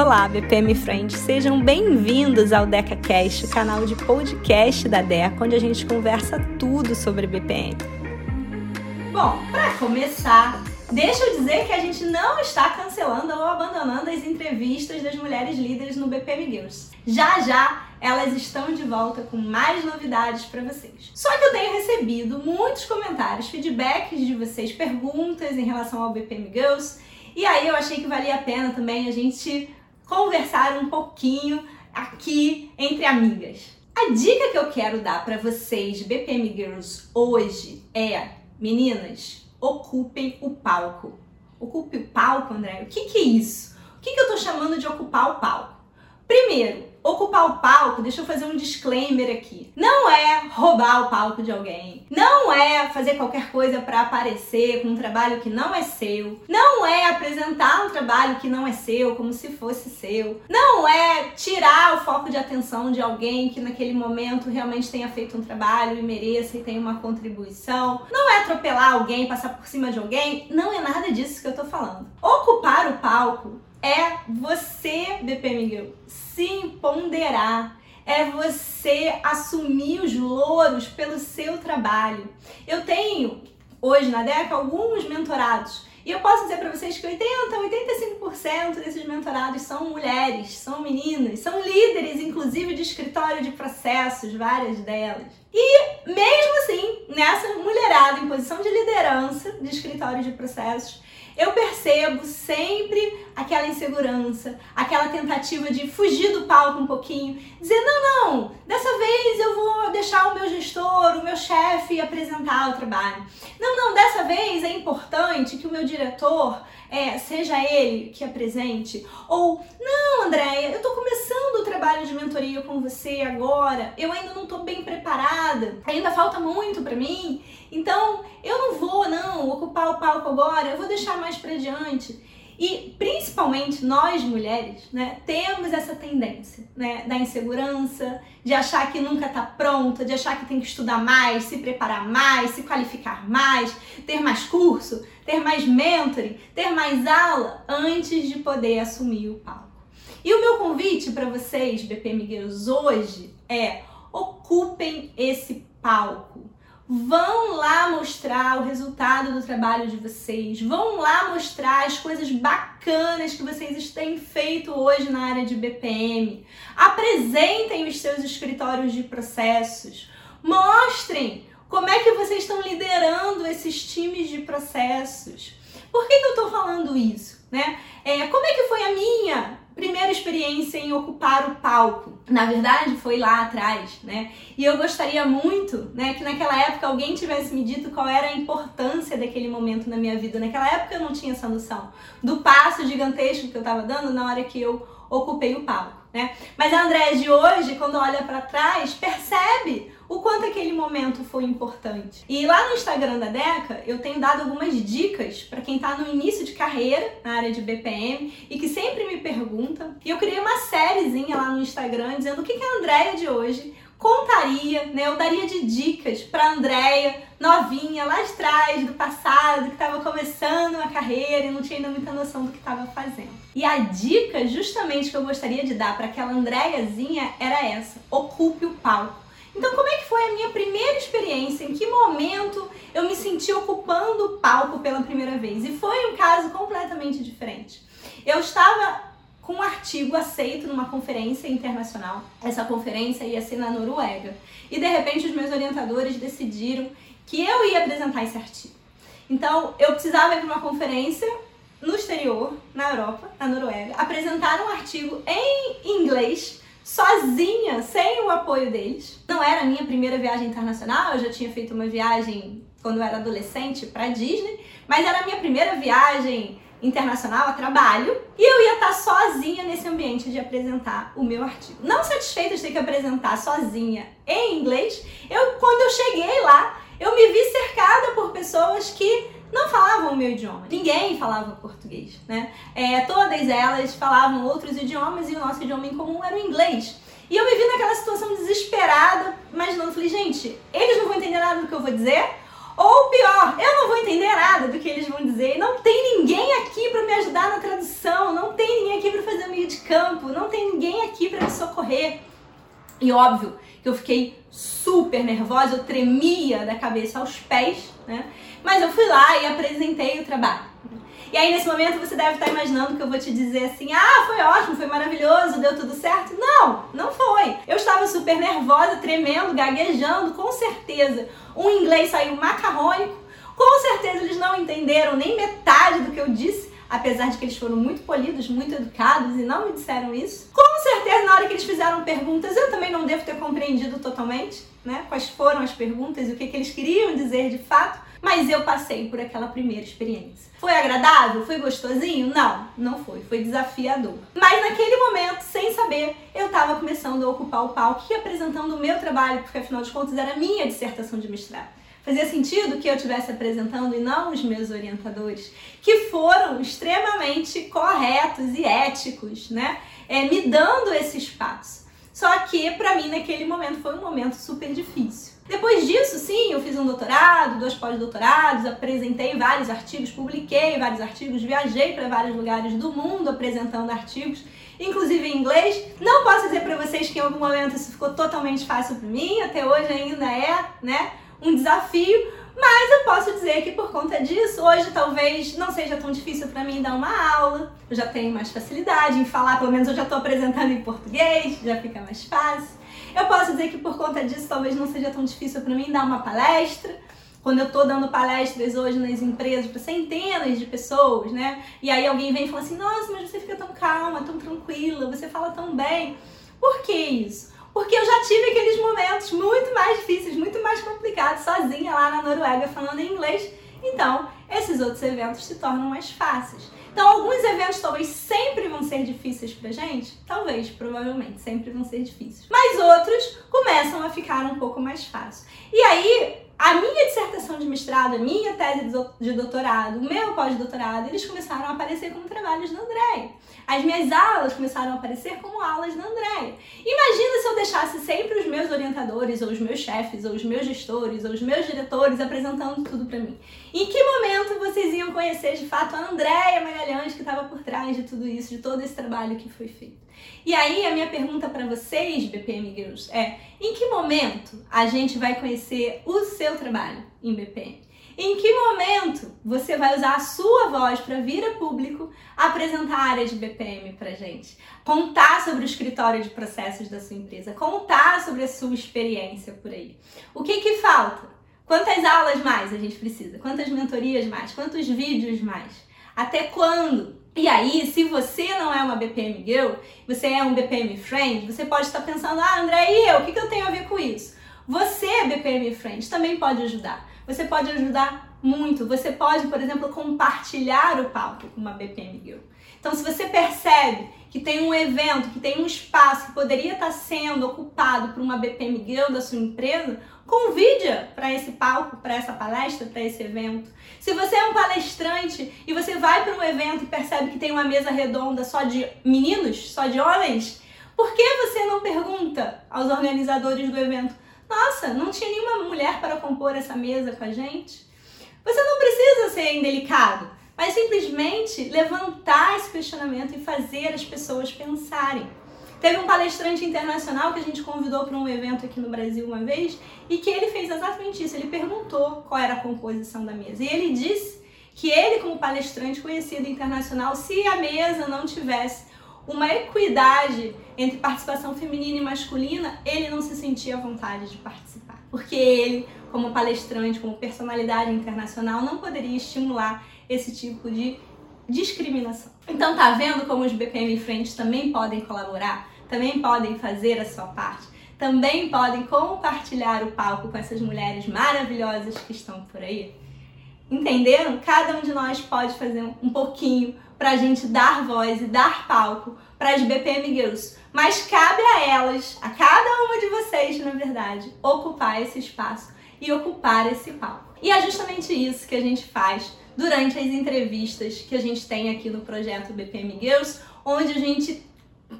Olá, BPM Friends, sejam bem-vindos ao DecaCast, o canal de podcast da Deca, onde a gente conversa tudo sobre BPM. Bom, para começar, deixa eu dizer que a gente não está cancelando ou abandonando as entrevistas das mulheres líderes no BPM Girls. Já já elas estão de volta com mais novidades para vocês. Só que eu tenho recebido muitos comentários, feedbacks de vocês, perguntas em relação ao BPM Girls, e aí eu achei que valia a pena também a gente conversar um pouquinho aqui entre amigas. A dica que eu quero dar para vocês, BPM Girls, hoje é, meninas, ocupem o palco. Ocupe o palco, André? O que, que é isso? O que, que eu tô chamando de ocupar o palco? Primeiro, ocupar o palco, deixa eu fazer um disclaimer aqui. Não é roubar o palco de alguém. Não é fazer qualquer coisa para aparecer com um trabalho que não é seu. Não é apresentar um trabalho que não é seu como se fosse seu. Não é tirar o foco de atenção de alguém que naquele momento realmente tenha feito um trabalho e mereça e tenha uma contribuição. Não é atropelar alguém, passar por cima de alguém. Não é nada disso que eu tô falando. Ocupar o palco é você, BP Miguel, se ponderar. É você assumir os louros pelo seu trabalho. Eu tenho hoje na DECA alguns mentorados e eu posso dizer para vocês que 80, 85% desses mentorados são mulheres, são meninas, são líderes, inclusive de escritório de processos, várias delas. E mesmo assim, nessa mulherada em posição de liderança de escritório de processos, eu percebo sempre aquela insegurança, aquela tentativa de fugir do palco um pouquinho, dizer: não, não, dessa vez eu vou deixar o meu gestor, o meu chefe apresentar o trabalho. Não, não, dessa vez é importante que o meu diretor é, seja ele que apresente. Ou, não, Andréia, eu tô começando o trabalho de mentoria com você agora, eu ainda não tô bem preparada, ainda falta muito para mim, então eu não vou, não, ocupar o palco agora, eu vou deixar mais para diante. E principalmente nós mulheres, né, temos essa tendência, né, da insegurança, de achar que nunca está pronta, de achar que tem que estudar mais, se preparar mais, se qualificar mais, ter mais curso, ter mais mentoring, ter mais aula antes de poder assumir o palco. E o meu convite para vocês, BP Miguelos, hoje é ocupem esse palco Vão lá mostrar o resultado do trabalho de vocês. Vão lá mostrar as coisas bacanas que vocês têm feito hoje na área de BPM. Apresentem os seus escritórios de processos. Mostrem como é que vocês estão liderando esses times de processos. Por que, que eu estou falando isso? Né? É, como é que foi a minha primeira experiência em ocupar o palco. Na verdade, foi lá atrás, né? E eu gostaria muito, né, que naquela época alguém tivesse me dito qual era a importância daquele momento na minha vida. Naquela época eu não tinha essa noção do passo gigantesco que eu estava dando na hora que eu ocupei o palco, né? Mas a André de hoje, quando olha para trás, percebe o quanto aquele momento foi importante. E lá no Instagram da Deca, eu tenho dado algumas dicas para quem está no início de carreira na área de BPM e que sempre me pergunta. E eu criei uma sériezinha lá no Instagram dizendo o que, que a Andréia de hoje contaria, né? Eu daria de dicas para Andréia, novinha, lá de trás, do passado, que estava começando a carreira e não tinha ainda muita noção do que estava fazendo. E a dica justamente que eu gostaria de dar para aquela Andréiazinha era essa: ocupe o palco. Então, como é que foi a minha primeira experiência? Em que momento eu me senti ocupando o palco pela primeira vez? E foi um caso completamente diferente. Eu estava com um artigo aceito numa conferência internacional. Essa conferência ia ser na Noruega. E de repente os meus orientadores decidiram que eu ia apresentar esse artigo. Então, eu precisava ir para uma conferência no exterior, na Europa, na Noruega, apresentar um artigo em inglês sozinha, sem o apoio deles. Não era a minha primeira viagem internacional, eu já tinha feito uma viagem quando eu era adolescente para Disney, mas era a minha primeira viagem internacional a trabalho e eu ia estar sozinha nesse ambiente de apresentar o meu artigo. Não satisfeita de ter que apresentar sozinha em inglês, eu quando eu cheguei lá, eu me vi cercada por pessoas que não falavam o meu idioma. Ninguém falava português, né? É, todas elas falavam outros idiomas e o nosso idioma em comum era o inglês. E eu me vi naquela situação desesperada, imaginando, falei, gente, eles não vão entender nada do que eu vou dizer, ou pior, eu não vou entender nada do que eles vão dizer, não tem ninguém aqui para me ajudar na tradução, não tem ninguém aqui para fazer o meio de campo não tem ninguém aqui para me socorrer. E óbvio que eu fiquei super nervosa, eu tremia da cabeça aos pés, né? Mas eu fui lá e apresentei o trabalho. E aí, nesse momento, você deve estar imaginando que eu vou te dizer assim: ah, foi ótimo, foi maravilhoso, deu tudo certo. Não, não foi. Eu estava super nervosa, tremendo, gaguejando, com certeza. O inglês saiu macarrônico, com certeza eles não entenderam nem metade do que eu disse apesar de que eles foram muito polidos, muito educados e não me disseram isso. Com certeza, na hora que eles fizeram perguntas, eu também não devo ter compreendido totalmente, né? Quais foram as perguntas e o que, que eles queriam dizer de fato, mas eu passei por aquela primeira experiência. Foi agradável? Foi gostosinho? Não, não foi. Foi desafiador. Mas naquele momento, sem saber, eu estava começando a ocupar o palco e apresentando o meu trabalho, porque afinal de contas era minha dissertação de mestrado fazia sentido que eu estivesse apresentando e não os meus orientadores, que foram extremamente corretos e éticos, né? É, me dando esse espaço. Só que para mim naquele momento foi um momento super difícil. Depois disso, sim, eu fiz um doutorado, dois pós-doutorados, apresentei vários artigos, publiquei vários artigos, viajei para vários lugares do mundo apresentando artigos, inclusive em inglês. Não posso dizer para vocês que em algum momento isso ficou totalmente fácil para mim, até hoje ainda é, né? um desafio, mas eu posso dizer que por conta disso, hoje talvez não seja tão difícil para mim dar uma aula. Eu já tenho mais facilidade em falar, pelo menos eu já estou apresentando em português, já fica mais fácil. Eu posso dizer que por conta disso, talvez não seja tão difícil para mim dar uma palestra. Quando eu estou dando palestras hoje nas empresas para centenas de pessoas, né? E aí alguém vem e fala assim: Nossa, mas você fica tão calma, tão tranquila, você fala tão bem. Por que isso? Porque eu já tive aqueles momentos muito mais difíceis, muito mais complicados, sozinha lá na Noruega falando inglês. Então, esses outros eventos se tornam mais fáceis. Então, alguns eventos talvez sempre vão ser difíceis pra gente, talvez, provavelmente, sempre vão ser difíceis. Mas outros começam a ficar um pouco mais fácil. E aí, a minha dissertação de mestrado, a minha tese de doutorado, o meu pós-doutorado, eles começaram a aparecer como trabalhos da Andréia. As minhas aulas começaram a aparecer como aulas da Andréia. Imagina se eu deixasse sempre os meus orientadores, ou os meus chefes, ou os meus gestores, ou os meus diretores apresentando tudo para mim. Em que momento vocês iam conhecer de fato a Andréia Magalhães que estava por trás de tudo isso, de todo esse trabalho que foi feito? E aí a minha pergunta para vocês, BPM Girls, é: em que momento a gente vai conhecer o seu trabalho em BPM? Em que momento você vai usar a sua voz para vir a público apresentar a área de BPM para gente? Contar sobre o escritório de processos da sua empresa, contar sobre a sua experiência por aí. O que que falta? Quantas aulas mais a gente precisa? Quantas mentorias mais? Quantos vídeos mais? Até quando? E aí, se você não é uma BPM Girl, você é um BPM Friend, você pode estar pensando, ah, André, e eu? O que, eu tenho a ver com isso? Você, BPM Friend, também pode ajudar. Você pode ajudar muito. Você pode, por exemplo, compartilhar o palco com uma BPM Girl. Então, se você percebe que tem um evento, que tem um espaço que poderia estar sendo ocupado por uma BPM Girl da sua empresa, convide para esse palco, para essa palestra, para esse evento. Se você é um palestrante e você vai para um evento e percebe que tem uma mesa redonda só de meninos, só de homens, por que você não pergunta aos organizadores do evento: "Nossa, não tinha nenhuma mulher para compor essa mesa com a gente?" Você não precisa ser indelicado, mas simplesmente levantar esse questionamento e fazer as pessoas pensarem. Teve um palestrante internacional que a gente convidou para um evento aqui no Brasil uma vez e que ele fez exatamente isso. Ele perguntou qual era a composição da mesa. E ele disse que ele, como palestrante conhecido internacional, se a mesa não tivesse uma equidade entre participação feminina e masculina, ele não se sentia à vontade de participar. Porque ele, como palestrante, como personalidade internacional, não poderia estimular esse tipo de discriminação. Então tá vendo como os BPM Friends também podem colaborar, também podem fazer a sua parte, também podem compartilhar o palco com essas mulheres maravilhosas que estão por aí? Entenderam? Cada um de nós pode fazer um pouquinho para a gente dar voz e dar palco para as BPM Girls, mas cabe a elas, a cada uma de vocês, na verdade, ocupar esse espaço e ocupar esse palco. E é justamente isso que a gente faz durante as entrevistas que a gente tem aqui no projeto BPM Girls, onde a gente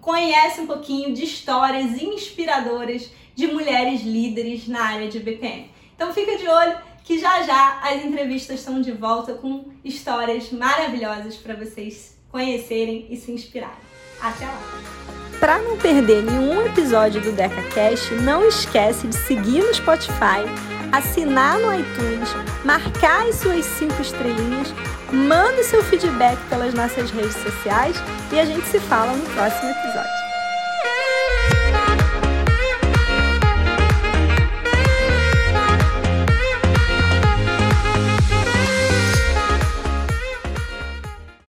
conhece um pouquinho de histórias inspiradoras de mulheres líderes na área de BPM. Então fica de olho que já já as entrevistas estão de volta com histórias maravilhosas para vocês conhecerem e se inspirarem. Até lá! Para não perder nenhum episódio do DecaCast, não esquece de seguir no Spotify, assinar no iTunes, marcar as suas cinco estrelinhas, manda seu feedback pelas nossas redes sociais e a gente se fala no próximo episódio.